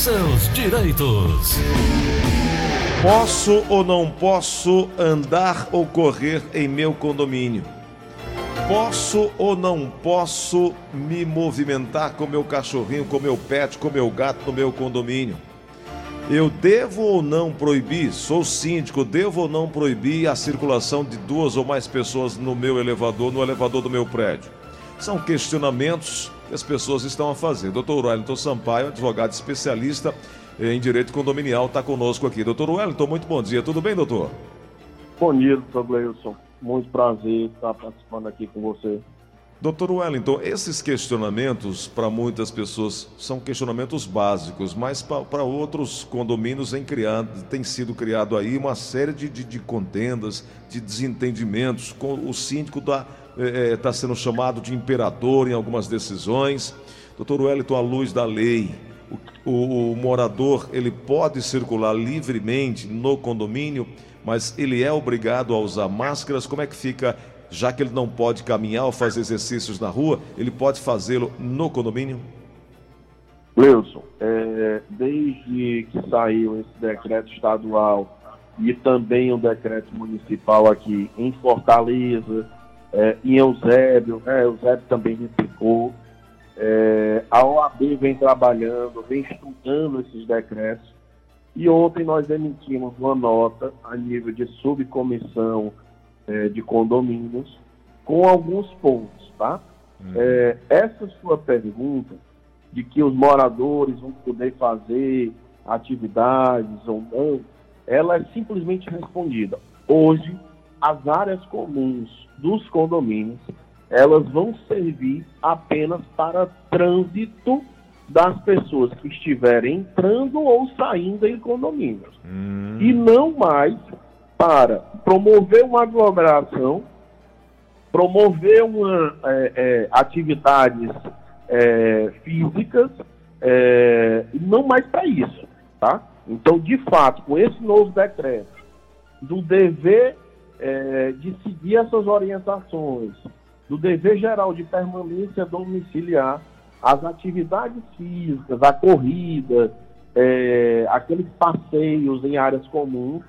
seus direitos. Posso ou não posso andar ou correr em meu condomínio? Posso ou não posso me movimentar com meu cachorrinho, com meu pet, com meu gato no meu condomínio? Eu devo ou não proibir, sou síndico, devo ou não proibir a circulação de duas ou mais pessoas no meu elevador, no elevador do meu prédio? São questionamentos que as pessoas estão a fazer. Doutor Wellington Sampaio, advogado especialista em direito condominial, está conosco aqui. Doutor Wellington, muito bom dia. Tudo bem, doutor? Bom dia, doutor Gleilson. Muito prazer estar participando aqui com você. Doutor Wellington, esses questionamentos, para muitas pessoas, são questionamentos básicos, mas para outros condomínios tem, criado, tem sido criado aí uma série de, de, de contendas, de desentendimentos. Com, o síndico está é, é, tá sendo chamado de imperador em algumas decisões. Doutor Wellington, à luz da lei, o, o, o morador ele pode circular livremente no condomínio, mas ele é obrigado a usar máscaras. Como é que fica já que ele não pode caminhar ou fazer exercícios na rua, ele pode fazê-lo no condomínio? Wilson, é, desde que saiu esse decreto estadual e também o decreto municipal aqui em Fortaleza, é, em Eusébio, né, Eusébio também replicou, é, a OAB vem trabalhando, vem estudando esses decretos, e ontem nós emitimos uma nota a nível de subcomissão é, de condomínios, com alguns pontos, tá? Uhum. É, essa sua pergunta de que os moradores vão poder fazer atividades ou não, ela é simplesmente respondida. Hoje, as áreas comuns dos condomínios, elas vão servir apenas para trânsito das pessoas que estiverem entrando ou saindo em condomínios. Hum. E não mais para promover uma aglomeração, promover uma, é, é, atividades é, físicas, é, não mais para isso, tá? Então, de fato, com esse novo decreto, do dever é, de seguir essas orientações, do dever geral de permanência domiciliar, as atividades físicas, a corrida, é, aqueles passeios em áreas comuns,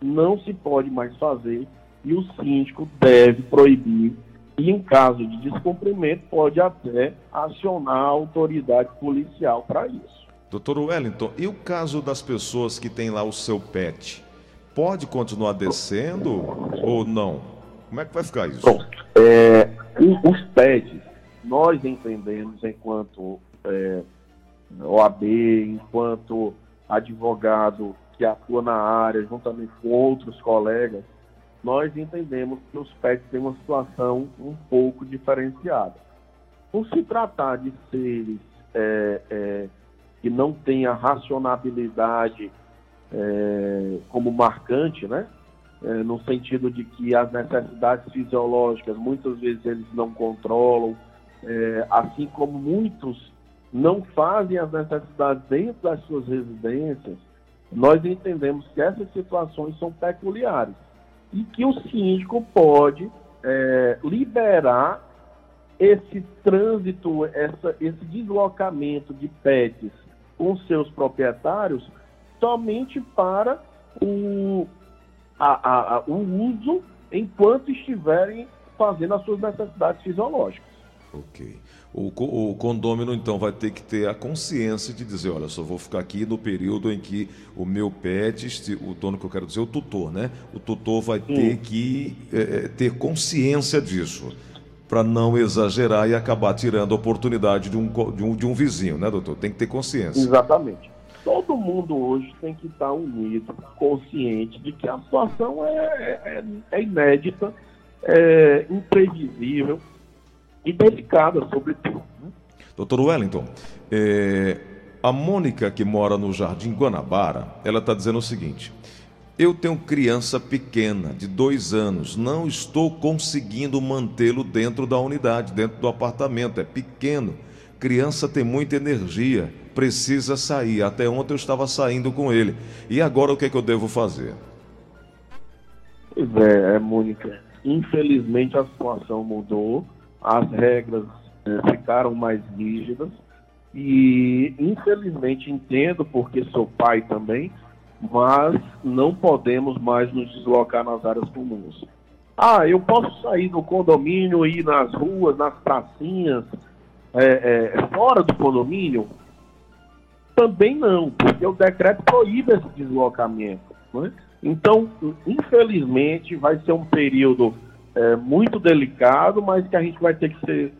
não se pode mais fazer e o síndico deve proibir e, em caso de descumprimento, pode até acionar a autoridade policial para isso. Doutor Wellington, e o caso das pessoas que têm lá o seu pet? Pode continuar descendo ou não? Como é que vai ficar isso? Bom, é, os pets, nós entendemos enquanto é, OAB, enquanto advogado que atua na área, juntamente com outros colegas, nós entendemos que os PETs têm uma situação um pouco diferenciada. Por se tratar de seres é, é, que não têm a racionabilidade é, como marcante, né? É, no sentido de que as necessidades fisiológicas muitas vezes eles não controlam, é, assim como muitos não fazem as necessidades dentro das suas residências, nós entendemos que essas situações são peculiares e que o síndico pode é, liberar esse trânsito, essa, esse deslocamento de pets com seus proprietários somente para o, a, a, a, o uso enquanto estiverem fazendo as suas necessidades fisiológicas. Ok. O, o condômino, então, vai ter que ter a consciência de dizer: olha, só vou ficar aqui no período em que o meu pet, o dono que eu quero dizer, o tutor, né? O tutor vai Sim. ter que é, ter consciência disso, para não exagerar e acabar tirando a oportunidade de um, de, um, de um vizinho, né, doutor? Tem que ter consciência. Exatamente. Todo mundo hoje tem que estar unido, consciente de que a situação é, é, é inédita, é imprevisível e delicada, sobretudo. Né? Doutor Wellington, é, a Mônica, que mora no Jardim Guanabara, ela está dizendo o seguinte: eu tenho criança pequena, de dois anos, não estou conseguindo mantê-lo dentro da unidade, dentro do apartamento, é pequeno. Criança tem muita energia, precisa sair. Até ontem eu estava saindo com ele. E agora o que, é que eu devo fazer? Pois é, é Mônica. Infelizmente a situação mudou as regras é, ficaram mais rígidas E infelizmente entendo, porque sou pai também, mas não podemos mais nos deslocar nas áreas comuns. Ah, eu posso sair do condomínio, ir nas ruas, nas pracinhas, é, é, fora do condomínio? Também não, porque o decreto proíbe esse deslocamento. Né? Então, infelizmente, vai ser um período é, muito delicado, mas que a gente vai ter que ser,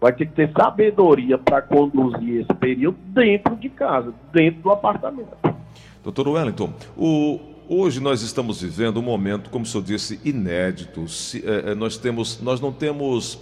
vai ter que ter sabedoria para conduzir esse período dentro de casa, dentro do apartamento. Doutor Wellington, o, hoje nós estamos vivendo um momento, como o senhor disse, inédito. Se, é, é, nós, temos, nós não temos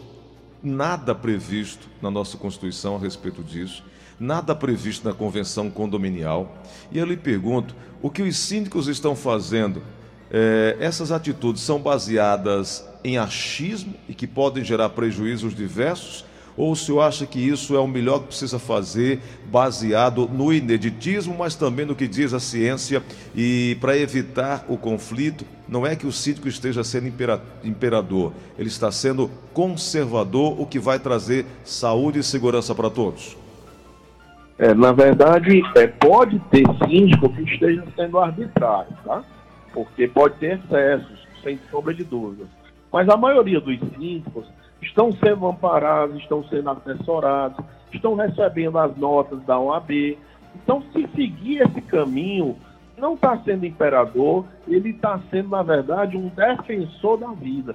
nada previsto na nossa Constituição a respeito disso, nada previsto na Convenção Condominial. E eu lhe pergunto: o que os síndicos estão fazendo? É, essas atitudes são baseadas em achismo e que podem gerar prejuízos diversos? Ou o senhor acha que isso é o melhor que precisa fazer, baseado no ineditismo, mas também no que diz a ciência, e para evitar o conflito, não é que o síndico esteja sendo imperador, ele está sendo conservador, o que vai trazer saúde e segurança para todos? É, na verdade, é, pode ter síndico que esteja sendo arbitrário, tá? Porque pode ter excessos, sem sombra de dúvida. Mas a maioria dos síndicos estão sendo amparados, estão sendo assessorados, estão recebendo as notas da OAB. Então, se seguir esse caminho, não está sendo imperador, ele está sendo, na verdade, um defensor da vida.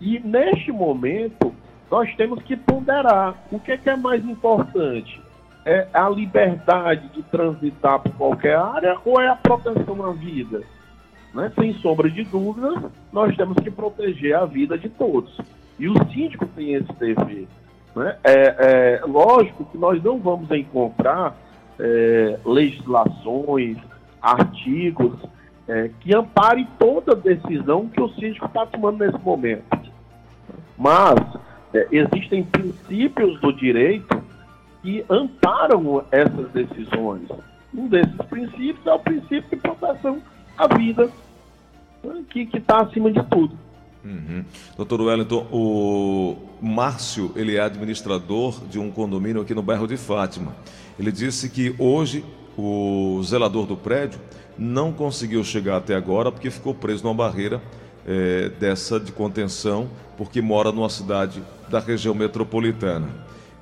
E neste momento, nós temos que ponderar o que é, que é mais importante. É a liberdade de transitar por qualquer área ou é a proteção à vida? Né? Sem sombra de dúvidas, nós temos que proteger a vida de todos. E o síndico tem esse dever. Né? É, é, lógico que nós não vamos encontrar é, legislações, artigos é, que amparem toda decisão que o síndico está tomando nesse momento. Mas é, existem princípios do direito que amparam essas decisões. Um desses princípios é o princípio de proteção à vida, né? que está acima de tudo. Uhum. Doutor Wellington, o Márcio, ele é administrador de um condomínio aqui no bairro de Fátima. Ele disse que hoje o zelador do prédio não conseguiu chegar até agora porque ficou preso numa barreira é, dessa de contenção, porque mora numa cidade da região metropolitana.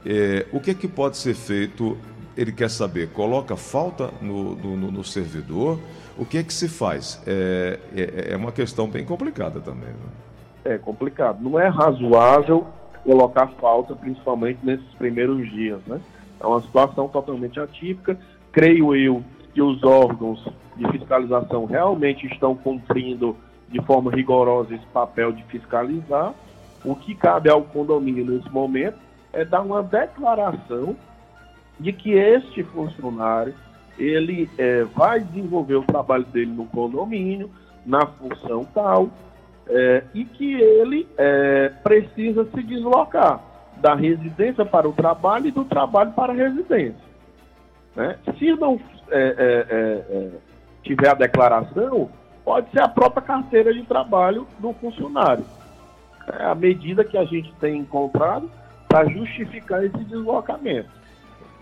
É, o que, é que pode ser feito? Ele quer saber, coloca falta no, no, no servidor? O que é que se faz? É, é, é uma questão bem complicada também. Né? É complicado. Não é razoável colocar falta, principalmente nesses primeiros dias, né? É uma situação totalmente atípica. Creio eu que os órgãos de fiscalização realmente estão cumprindo de forma rigorosa esse papel de fiscalizar. O que cabe ao condomínio nesse momento é dar uma declaração de que este funcionário ele é, vai desenvolver o trabalho dele no condomínio, na função tal, é, e que ele é, precisa se deslocar da residência para o trabalho e do trabalho para a residência. Né? Se não é, é, é, é tiver a declaração, pode ser a própria carteira de trabalho do funcionário. É a medida que a gente tem encontrado para justificar esse deslocamento.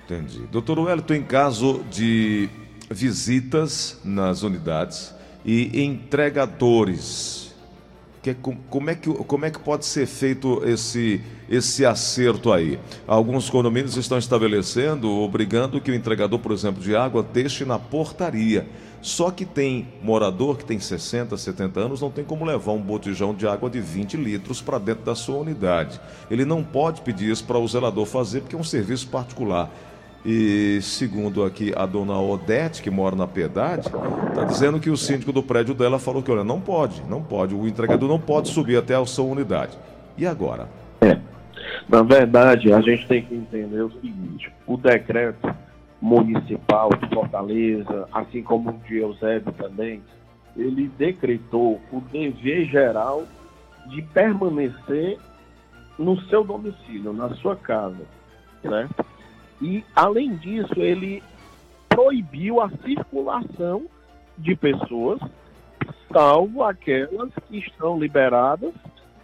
Entendi. Doutor Wellington, em caso de visitas nas unidades e entregadores, que, como, é que, como é que pode ser feito esse, esse acerto aí? Alguns condomínios estão estabelecendo, obrigando que o entregador, por exemplo, de água deixe na portaria. Só que tem morador que tem 60, 70 anos, não tem como levar um botijão de água de 20 litros para dentro da sua unidade. Ele não pode pedir isso para o zelador fazer, porque é um serviço particular. E segundo aqui a dona Odete, que mora na Piedade, está dizendo que o síndico do prédio dela falou que, olha, não pode, não pode, o entregador não pode subir até a sua unidade. E agora? É. Na verdade, a gente tem que entender o seguinte: o decreto municipal de Fortaleza, assim como o de Eusébio também, ele decretou o dever geral de permanecer no seu domicílio, na sua casa, certo? E, além disso, ele proibiu a circulação de pessoas, salvo aquelas que estão liberadas,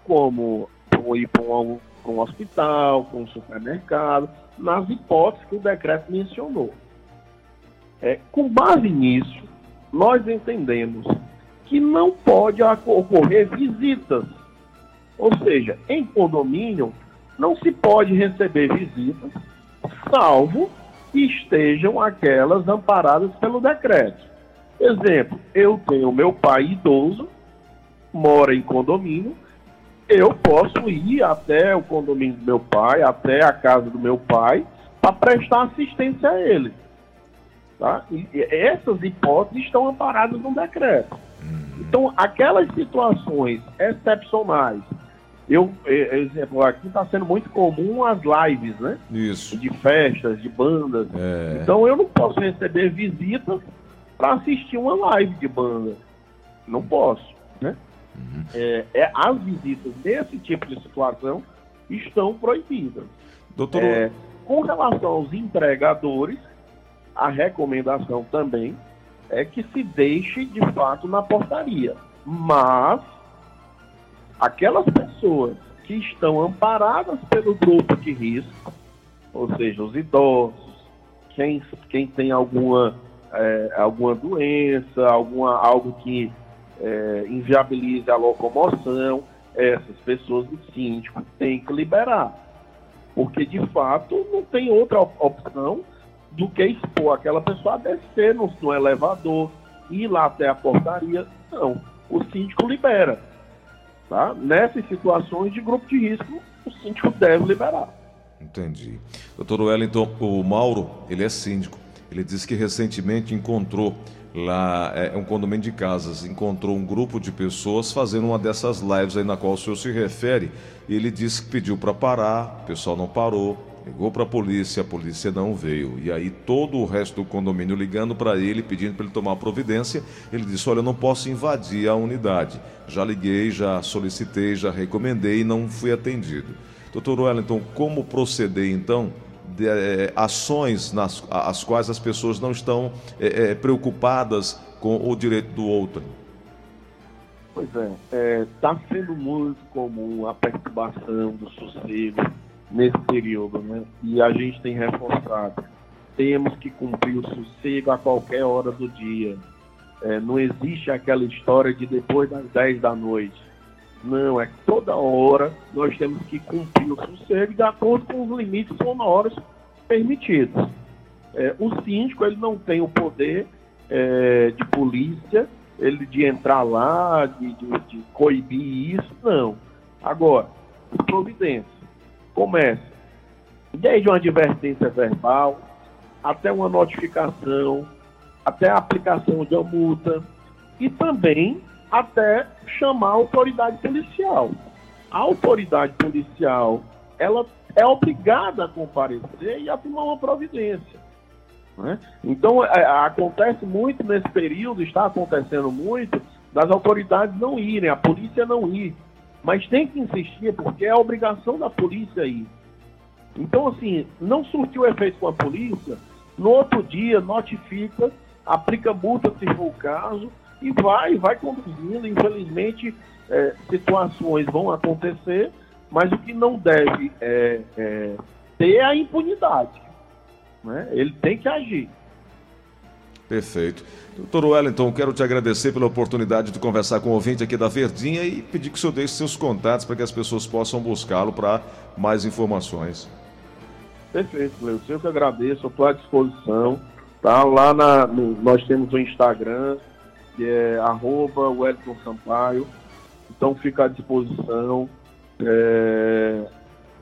como ir para um, um hospital, para um supermercado, nas hipóteses que o decreto mencionou. É, com base nisso, nós entendemos que não pode ocorrer visitas. Ou seja, em condomínio, não se pode receber visitas, salvo que estejam aquelas amparadas pelo decreto. Exemplo, eu tenho meu pai idoso, mora em condomínio, eu posso ir até o condomínio do meu pai, até a casa do meu pai, para prestar assistência a ele. Tá? E essas hipóteses estão amparadas no decreto. Uhum. Então, aquelas situações excepcionais, eu, exemplo, aqui está sendo muito comum as lives, né? Isso. De festas, de bandas. É. Então, eu não posso receber visitas para assistir uma live de banda. Não posso, né? Uhum. É, é, as visitas nesse tipo de situação estão proibidas. Doutor... É, com relação aos empregadores, a recomendação também é que se deixe de fato na portaria. Mas aquelas pessoas que estão amparadas pelo grupo de risco, ou seja, os idosos, quem, quem tem alguma, é, alguma doença, alguma, algo que é, inviabilize a locomoção, essas pessoas o síndico tem que liberar. Porque, de fato, não tem outra opção do que expor aquela pessoa a descer no, no elevador, ir lá até a portaria. Não, o síndico libera. Tá? Nessas situações de grupo de risco, o síndico deve liberar. Entendi. Doutor Wellington, o Mauro, ele é síndico. Ele disse que recentemente encontrou lá, é, é um condomínio de casas, encontrou um grupo de pessoas fazendo uma dessas lives aí na qual o senhor se refere. E ele disse que pediu para parar, o pessoal não parou, Ligou para a polícia, a polícia não veio. E aí todo o resto do condomínio ligando para ele, pedindo para ele tomar providência. Ele disse: Olha, eu não posso invadir a unidade. Já liguei, já solicitei, já recomendei e não fui atendido. Doutor Wellington, como proceder então? De, é, ações nas as quais as pessoas não estão é, é, preocupadas com o direito do outro. Pois é, está sendo muito comum a perturbação do sossego nesse período, né? E a gente tem reforçado. Temos que cumprir o sossego a qualquer hora do dia. É, não existe aquela história de depois das 10 da noite. Não, é toda hora nós temos que cumprir o sossego de acordo com os limites sonoros permitidos. É, o síndico ele não tem o poder é, de polícia, ele de entrar lá, de, de, de coibir isso, não. Agora, providência começa desde uma advertência verbal até uma notificação, até a aplicação de uma multa e também até chamar a autoridade policial. A autoridade policial ela é obrigada a comparecer e a tomar uma providência. Né? Então, é, acontece muito nesse período, está acontecendo muito, das autoridades não irem, a polícia não ir. Mas tem que insistir, porque é a obrigação da polícia ir. Então, assim, não surtiu efeito com a polícia, no outro dia notifica, aplica multa se for o caso, e vai, vai conduzindo. Infelizmente, é, situações vão acontecer, mas o que não deve é, é, ter é a impunidade. Né? Ele tem que agir. Perfeito. Doutor Wellington, quero te agradecer pela oportunidade de conversar com o ouvinte aqui da Verdinha e pedir que o senhor deixe seus contatos para que as pessoas possam buscá-lo para mais informações. Perfeito, Cleucio. Eu que agradeço, estou à disposição. Tá? Lá na, no, nós temos o Instagram, que é arroba Wellington Sampaio. Então fica à disposição. É,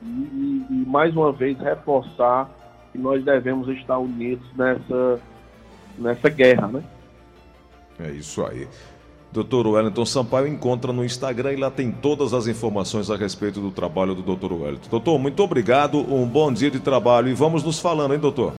e, e mais uma vez reforçar que nós devemos estar unidos nessa nessa guerra, né? É isso aí. Dr. Wellington Sampaio encontra no Instagram e lá tem todas as informações a respeito do trabalho do Dr. Wellington. Doutor, muito obrigado, um bom dia de trabalho e vamos nos falando, hein, doutor?